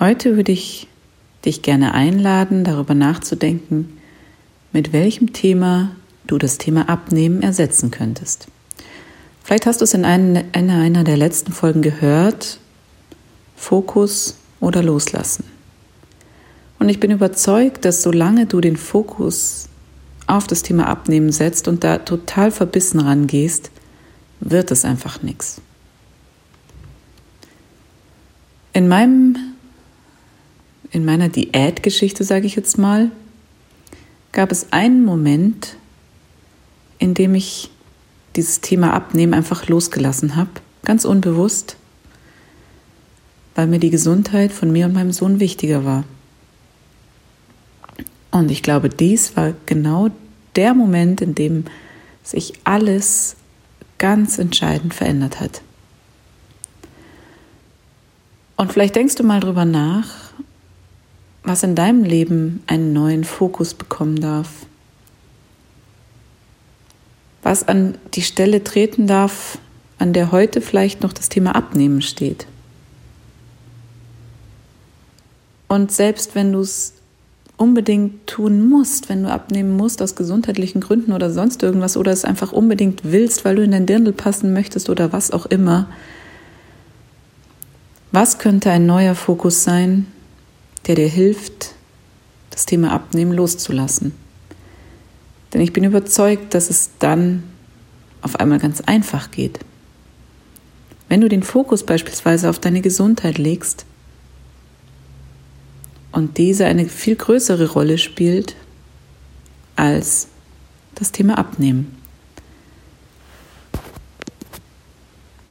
Heute würde ich dich gerne einladen, darüber nachzudenken, mit welchem Thema du das Thema Abnehmen ersetzen könntest. Vielleicht hast du es in einer, der letzten Folgen gehört, Fokus oder Loslassen. Und ich bin überzeugt, dass solange du den Fokus auf das Thema Abnehmen setzt und da total verbissen rangehst, wird es einfach nichts. In meinem in meiner Diätgeschichte, sage ich jetzt mal, gab es einen Moment, in dem ich dieses Thema Abnehmen einfach losgelassen habe, ganz unbewusst, weil mir die Gesundheit von mir und meinem Sohn wichtiger war. Und ich glaube, dies war genau der Moment, in dem sich alles ganz entscheidend verändert hat. Und vielleicht denkst du mal drüber nach, was in deinem Leben einen neuen Fokus bekommen darf. Was an die Stelle treten darf, an der heute vielleicht noch das Thema Abnehmen steht. Und selbst wenn du es unbedingt tun musst, wenn du abnehmen musst aus gesundheitlichen Gründen oder sonst irgendwas oder es einfach unbedingt willst, weil du in dein Dirndl passen möchtest oder was auch immer, was könnte ein neuer Fokus sein, der dir hilft, das Thema Abnehmen loszulassen. Denn ich bin überzeugt, dass es dann auf einmal ganz einfach geht. Wenn du den Fokus beispielsweise auf deine Gesundheit legst und diese eine viel größere Rolle spielt als das Thema Abnehmen.